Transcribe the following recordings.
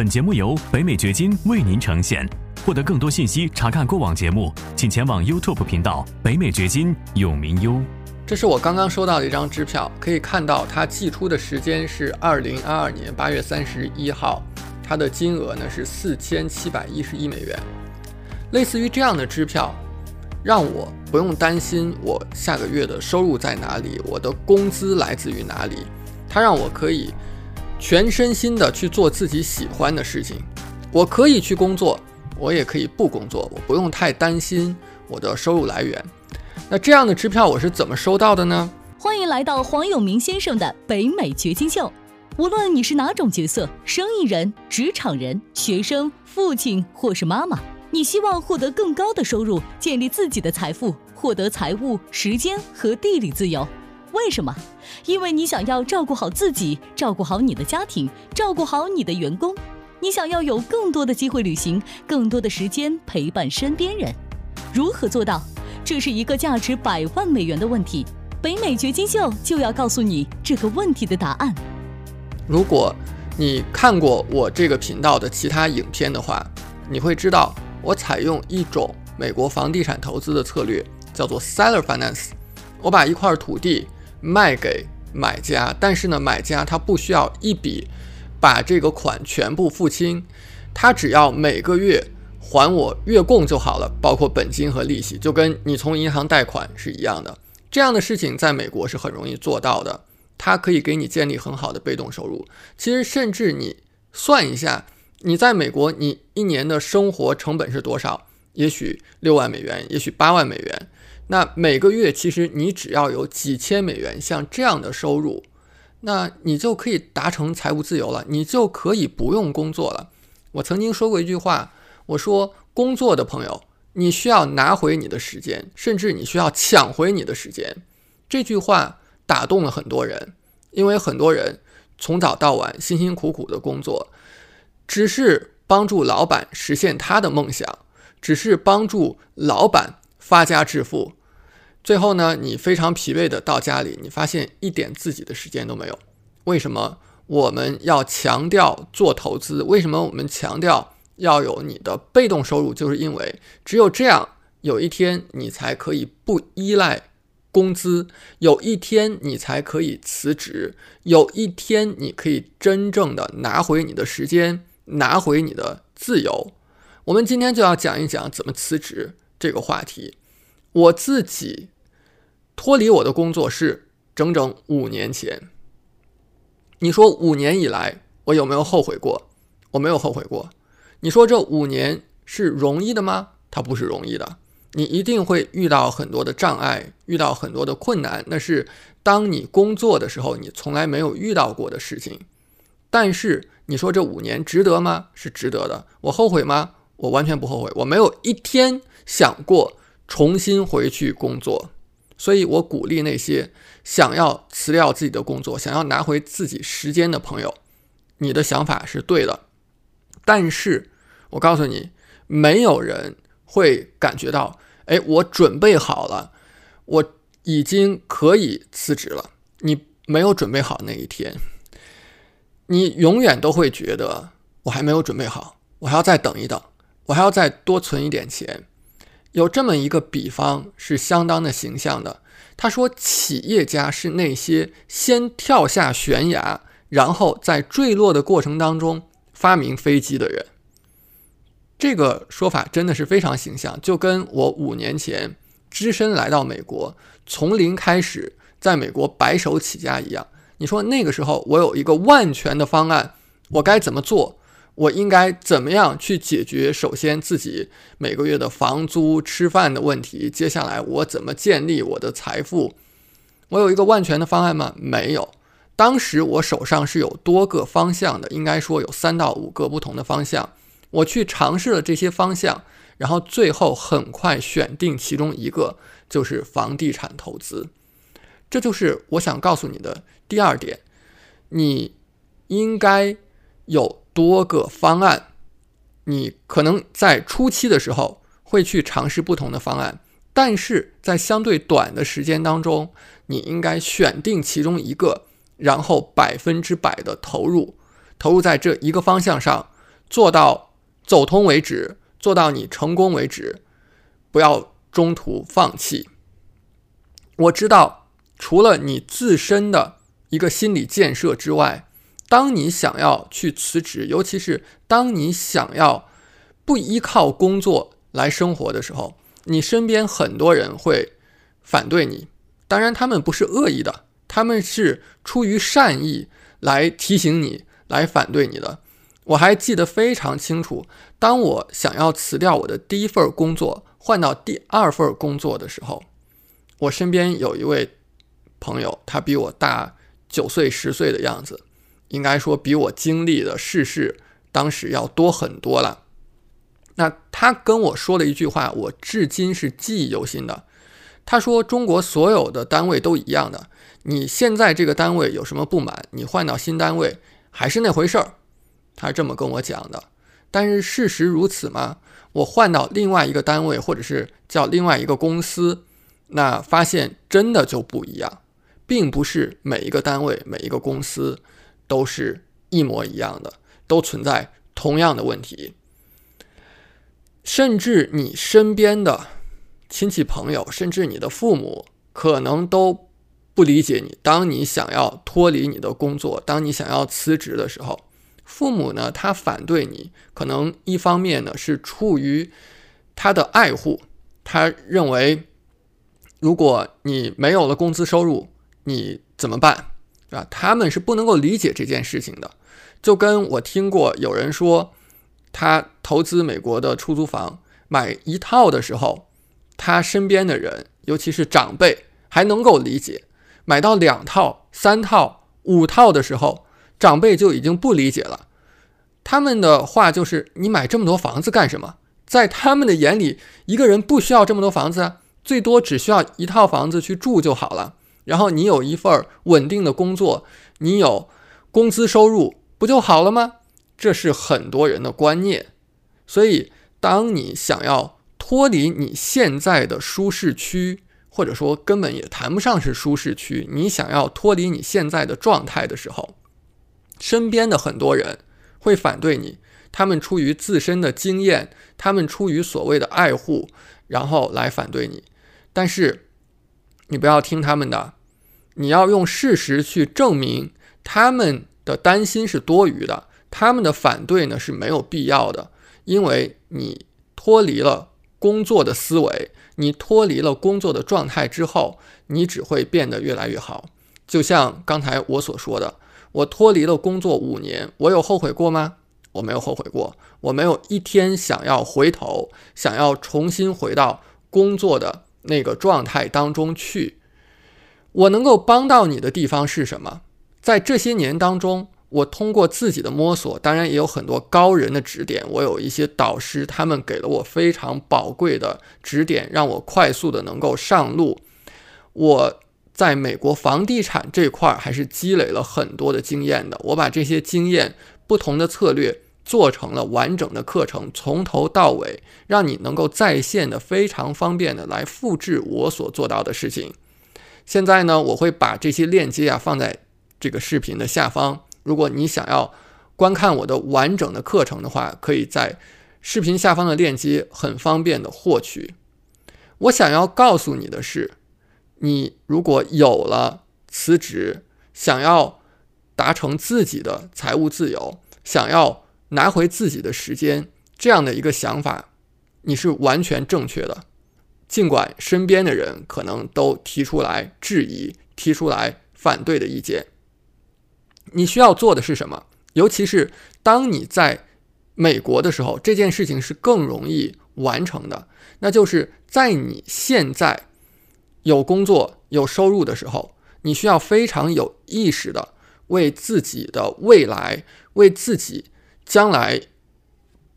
本节目由北美掘金为您呈现。获得更多信息，查看过往节目，请前往 YouTube 频道“北美掘金”永明优。这是我刚刚收到的一张支票，可以看到它寄出的时间是二零二二年八月三十一号，它的金额呢是四千七百一十一美元。类似于这样的支票，让我不用担心我下个月的收入在哪里，我的工资来自于哪里。它让我可以全身心的去做自己喜欢的事情，我可以去工作，我也可以不工作，我不用太担心我的收入来源。那这样的支票我是怎么收到的呢？欢迎来到黄永明先生的北美掘金秀。无论你是哪种角色，生意人、职场人、学生、父亲或是妈妈，你希望获得更高的收入，建立自己的财富，获得财务、时间和地理自由。为什么？因为你想要照顾好自己，照顾好你的家庭，照顾好你的员工。你想要有更多的机会旅行，更多的时间陪伴身边人。如何做到？这是一个价值百万美元的问题，北美掘金秀就要告诉你这个问题的答案。如果你看过我这个频道的其他影片的话，你会知道我采用一种美国房地产投资的策略，叫做 seller finance。我把一块土地卖给买家，但是呢，买家他不需要一笔把这个款全部付清，他只要每个月。还我月供就好了，包括本金和利息，就跟你从银行贷款是一样的。这样的事情在美国是很容易做到的，它可以给你建立很好的被动收入。其实，甚至你算一下，你在美国你一年的生活成本是多少？也许六万美元，也许八万美元。那每个月其实你只要有几千美元，像这样的收入，那你就可以达成财务自由了，你就可以不用工作了。我曾经说过一句话。我说，工作的朋友，你需要拿回你的时间，甚至你需要抢回你的时间。这句话打动了很多人，因为很多人从早到晚辛辛苦苦的工作，只是帮助老板实现他的梦想，只是帮助老板发家致富。最后呢，你非常疲惫的到家里，你发现一点自己的时间都没有。为什么我们要强调做投资？为什么我们强调？要有你的被动收入，就是因为只有这样，有一天你才可以不依赖工资，有一天你才可以辞职，有一天你可以真正的拿回你的时间，拿回你的自由。我们今天就要讲一讲怎么辞职这个话题。我自己脱离我的工作是整整五年前。你说五年以来我有没有后悔过？我没有后悔过。你说这五年是容易的吗？它不是容易的，你一定会遇到很多的障碍，遇到很多的困难。那是当你工作的时候，你从来没有遇到过的事情。但是你说这五年值得吗？是值得的。我后悔吗？我完全不后悔。我没有一天想过重新回去工作。所以我鼓励那些想要辞掉自己的工作、想要拿回自己时间的朋友，你的想法是对的。但是，我告诉你，没有人会感觉到，哎，我准备好了，我已经可以辞职了。你没有准备好那一天，你永远都会觉得我还没有准备好，我还要再等一等，我还要再多存一点钱。有这么一个比方是相当的形象的，他说，企业家是那些先跳下悬崖，然后在坠落的过程当中。发明飞机的人，这个说法真的是非常形象，就跟我五年前只身来到美国，从零开始在美国白手起家一样。你说那个时候我有一个万全的方案，我该怎么做？我应该怎么样去解决？首先自己每个月的房租、吃饭的问题，接下来我怎么建立我的财富？我有一个万全的方案吗？没有。当时我手上是有多个方向的，应该说有三到五个不同的方向。我去尝试了这些方向，然后最后很快选定其中一个，就是房地产投资。这就是我想告诉你的第二点：你应该有多个方案。你可能在初期的时候会去尝试不同的方案，但是在相对短的时间当中，你应该选定其中一个。然后百分之百的投入，投入在这一个方向上，做到走通为止，做到你成功为止，不要中途放弃。我知道，除了你自身的一个心理建设之外，当你想要去辞职，尤其是当你想要不依靠工作来生活的时候，你身边很多人会反对你。当然，他们不是恶意的，他们是出于善意来提醒你、来反对你的。我还记得非常清楚，当我想要辞掉我的第一份工作，换到第二份工作的时候，我身边有一位朋友，他比我大九岁、十岁的样子。应该说比我经历的世事当时要多很多了。那他跟我说了一句话，我至今是记忆犹新的。他说：“中国所有的单位都一样的，你现在这个单位有什么不满，你换到新单位还是那回事儿。”他是这么跟我讲的。但是事实如此吗？我换到另外一个单位，或者是叫另外一个公司，那发现真的就不一样，并不是每一个单位、每一个公司。都是一模一样的，都存在同样的问题，甚至你身边的亲戚朋友，甚至你的父母，可能都不理解你。当你想要脱离你的工作，当你想要辞职的时候，父母呢，他反对你，可能一方面呢是出于他的爱护，他认为如果你没有了工资收入，你怎么办？对吧？他们是不能够理解这件事情的，就跟我听过有人说，他投资美国的出租房，买一套的时候，他身边的人，尤其是长辈，还能够理解；买到两套、三套、五套的时候，长辈就已经不理解了。他们的话就是：“你买这么多房子干什么？”在他们的眼里，一个人不需要这么多房子啊，最多只需要一套房子去住就好了。然后你有一份稳定的工作，你有工资收入，不就好了吗？这是很多人的观念。所以，当你想要脱离你现在的舒适区，或者说根本也谈不上是舒适区，你想要脱离你现在的状态的时候，身边的很多人会反对你。他们出于自身的经验，他们出于所谓的爱护，然后来反对你。但是，你不要听他们的，你要用事实去证明他们的担心是多余的，他们的反对呢是没有必要的，因为你脱离了工作的思维，你脱离了工作的状态之后，你只会变得越来越好。就像刚才我所说的，我脱离了工作五年，我有后悔过吗？我没有后悔过，我没有一天想要回头，想要重新回到工作的。那个状态当中去，我能够帮到你的地方是什么？在这些年当中，我通过自己的摸索，当然也有很多高人的指点。我有一些导师，他们给了我非常宝贵的指点，让我快速的能够上路。我在美国房地产这块还是积累了很多的经验的。我把这些经验、不同的策略。做成了完整的课程，从头到尾，让你能够在线的非常方便的来复制我所做到的事情。现在呢，我会把这些链接啊放在这个视频的下方。如果你想要观看我的完整的课程的话，可以在视频下方的链接很方便的获取。我想要告诉你的是，你如果有了辞职，想要达成自己的财务自由，想要。拿回自己的时间，这样的一个想法，你是完全正确的。尽管身边的人可能都提出来质疑、提出来反对的意见，你需要做的是什么？尤其是当你在美国的时候，这件事情是更容易完成的。那就是在你现在有工作、有收入的时候，你需要非常有意识的为自己的未来、为自己。将来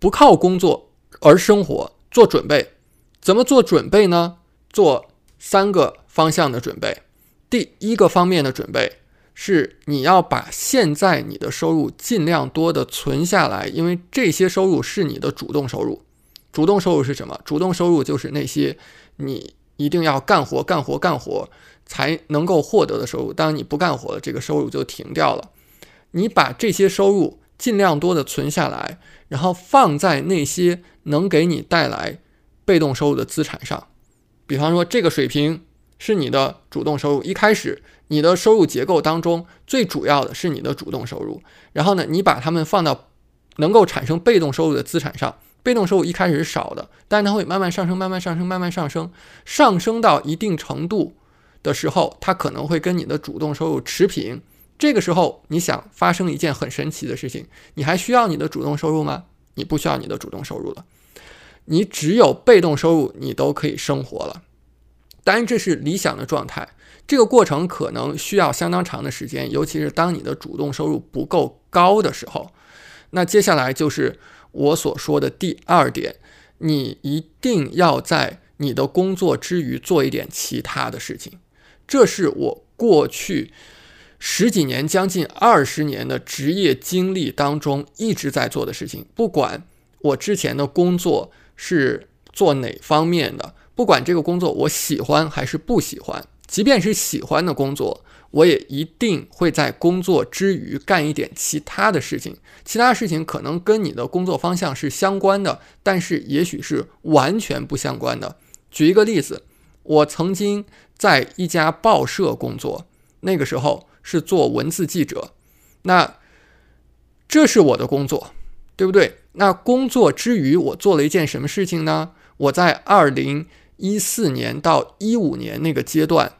不靠工作而生活做准备，怎么做准备呢？做三个方向的准备。第一个方面的准备是你要把现在你的收入尽量多的存下来，因为这些收入是你的主动收入。主动收入是什么？主动收入就是那些你一定要干活、干活、干活才能够获得的收入。当你不干活了，这个收入就停掉了。你把这些收入。尽量多的存下来，然后放在那些能给你带来被动收入的资产上。比方说，这个水平是你的主动收入，一开始你的收入结构当中最主要的是你的主动收入，然后呢，你把它们放到能够产生被动收入的资产上。被动收入一开始是少的，但是它会慢慢上升，慢慢上升，慢慢上升，上升到一定程度的时候，它可能会跟你的主动收入持平。这个时候，你想发生一件很神奇的事情，你还需要你的主动收入吗？你不需要你的主动收入了，你只有被动收入，你都可以生活了。当然，这是理想的状态，这个过程可能需要相当长的时间，尤其是当你的主动收入不够高的时候。那接下来就是。我所说的第二点，你一定要在你的工作之余做一点其他的事情。这是我过去十几年、将近二十年的职业经历当中一直在做的事情。不管我之前的工作是做哪方面的，不管这个工作我喜欢还是不喜欢，即便是喜欢的工作。我也一定会在工作之余干一点其他的事情，其他事情可能跟你的工作方向是相关的，但是也许是完全不相关的。举一个例子，我曾经在一家报社工作，那个时候是做文字记者，那这是我的工作，对不对？那工作之余，我做了一件什么事情呢？我在二零一四年到一五年那个阶段。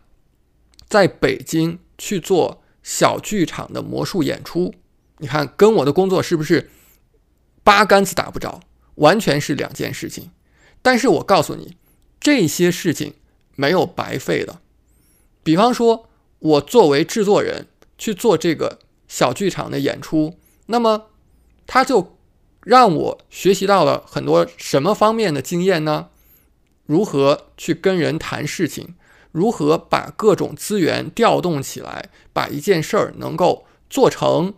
在北京去做小剧场的魔术演出，你看跟我的工作是不是八竿子打不着？完全是两件事情。但是我告诉你，这些事情没有白费的。比方说，我作为制作人去做这个小剧场的演出，那么他就让我学习到了很多什么方面的经验呢？如何去跟人谈事情？如何把各种资源调动起来，把一件事儿能够做成？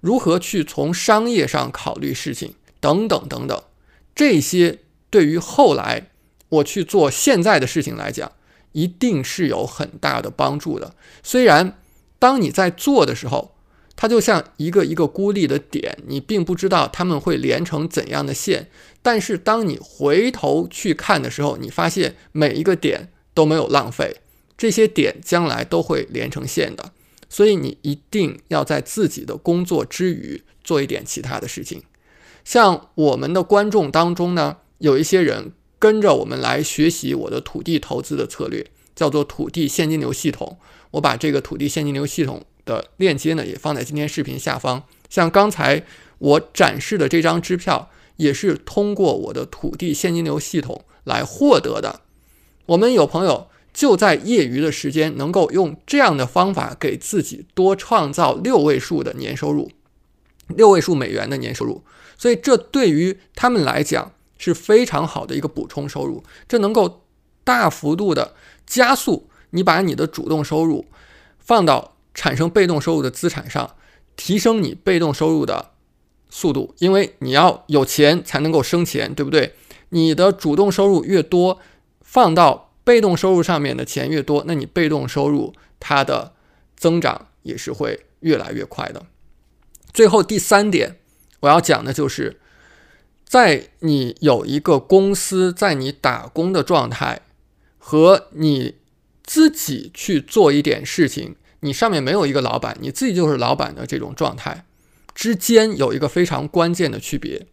如何去从商业上考虑事情？等等等等，这些对于后来我去做现在的事情来讲，一定是有很大的帮助的。虽然当你在做的时候，它就像一个一个孤立的点，你并不知道它们会连成怎样的线，但是当你回头去看的时候，你发现每一个点。都没有浪费，这些点将来都会连成线的，所以你一定要在自己的工作之余做一点其他的事情。像我们的观众当中呢，有一些人跟着我们来学习我的土地投资的策略，叫做土地现金流系统。我把这个土地现金流系统的链接呢，也放在今天视频下方。像刚才我展示的这张支票，也是通过我的土地现金流系统来获得的。我们有朋友就在业余的时间，能够用这样的方法给自己多创造六位数的年收入，六位数美元的年收入。所以这对于他们来讲是非常好的一个补充收入，这能够大幅度的加速你把你的主动收入放到产生被动收入的资产上，提升你被动收入的速度。因为你要有钱才能够生钱，对不对？你的主动收入越多。放到被动收入上面的钱越多，那你被动收入它的增长也是会越来越快的。最后第三点，我要讲的就是，在你有一个公司在你打工的状态，和你自己去做一点事情，你上面没有一个老板，你自己就是老板的这种状态之间有一个非常关键的区别，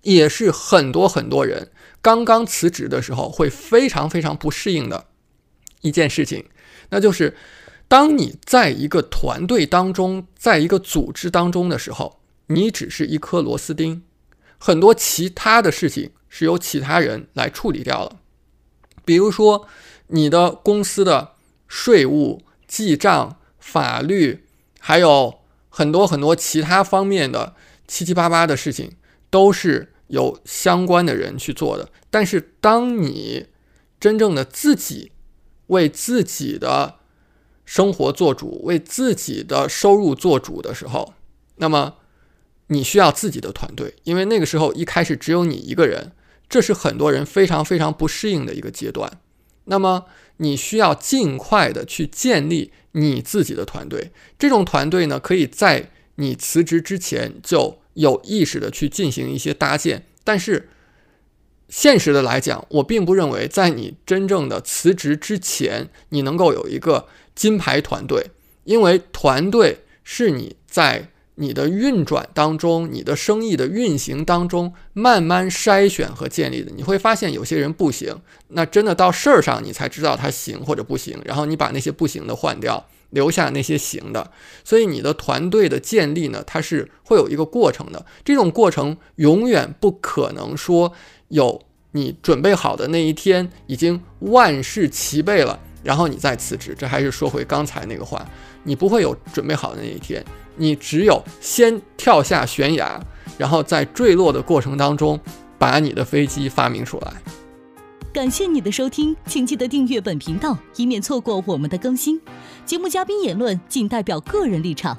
也是很多很多人。刚刚辞职的时候会非常非常不适应的一件事情，那就是当你在一个团队当中，在一个组织当中的时候，你只是一颗螺丝钉，很多其他的事情是由其他人来处理掉了。比如说，你的公司的税务、记账、法律，还有很多很多其他方面的七七八八的事情，都是。有相关的人去做的，但是当你真正的自己为自己的生活做主，为自己的收入做主的时候，那么你需要自己的团队，因为那个时候一开始只有你一个人，这是很多人非常非常不适应的一个阶段。那么你需要尽快的去建立你自己的团队，这种团队呢，可以在。你辞职之前就有意识的去进行一些搭建，但是现实的来讲，我并不认为在你真正的辞职之前，你能够有一个金牌团队，因为团队是你在你的运转当中，你的生意的运行当中慢慢筛选和建立的。你会发现有些人不行，那真的到事儿上你才知道他行或者不行，然后你把那些不行的换掉。留下那些行的，所以你的团队的建立呢，它是会有一个过程的。这种过程永远不可能说有你准备好的那一天，已经万事齐备了，然后你再辞职。这还是说回刚才那个话，你不会有准备好的那一天，你只有先跳下悬崖，然后在坠落的过程当中，把你的飞机发明出来。感谢你的收听，请记得订阅本频道，以免错过我们的更新。节目嘉宾言论仅代表个人立场。